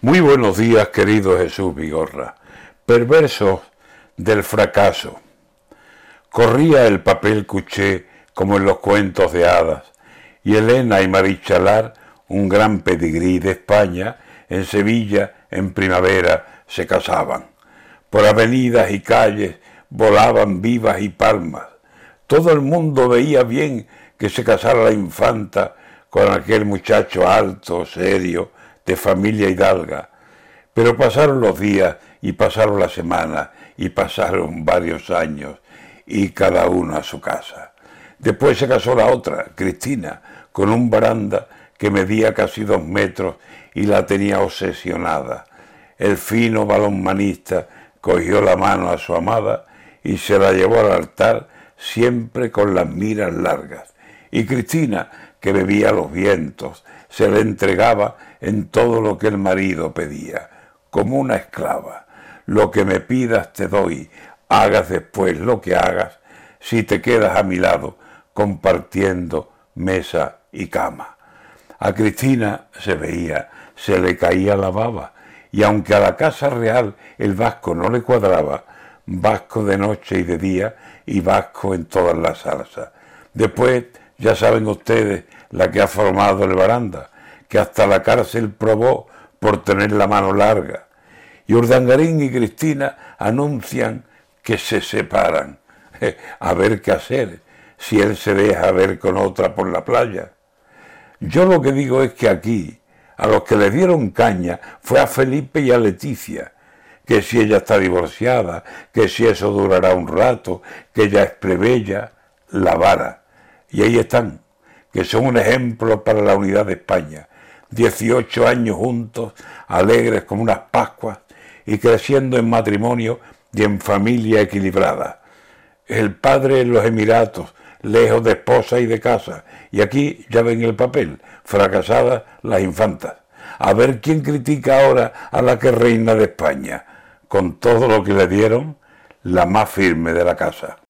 Muy buenos días, querido Jesús Vigorra. Perversos del fracaso. Corría el papel cuché como en los cuentos de hadas, y Elena y Marichalar, un gran pedigrí de España, en Sevilla, en primavera, se casaban. Por avenidas y calles volaban vivas y palmas. Todo el mundo veía bien que se casara la infanta con aquel muchacho alto, serio, de familia hidalga. Pero pasaron los días y pasaron las semanas y pasaron varios años y cada uno a su casa. Después se casó la otra, Cristina, con un baranda que medía casi dos metros y la tenía obsesionada. El fino balonmanista cogió la mano a su amada y se la llevó al altar siempre con las miras largas. Y Cristina, que bebía los vientos, se le entregaba en todo lo que el marido pedía, como una esclava. Lo que me pidas te doy, hagas después lo que hagas, si te quedas a mi lado, compartiendo mesa y cama. A Cristina se veía, se le caía la baba, y aunque a la casa real el vasco no le cuadraba, vasco de noche y de día y vasco en todas las salsas. Después, ya saben ustedes, la que ha formado el baranda, que hasta la cárcel probó por tener la mano larga. Y Urdangarín y Cristina anuncian que se separan. A ver qué hacer si él se deja ver con otra por la playa. Yo lo que digo es que aquí, a los que le dieron caña fue a Felipe y a Leticia, que si ella está divorciada, que si eso durará un rato, que ella es plebeya, la vara. Y ahí están, que son un ejemplo para la unidad de España. 18 años juntos, alegres como unas Pascuas y creciendo en matrimonio y en familia equilibrada. El padre en los Emiratos, lejos de esposa y de casa, y aquí ya ven el papel, fracasadas las infantas. A ver quién critica ahora a la que reina de España, con todo lo que le dieron, la más firme de la casa.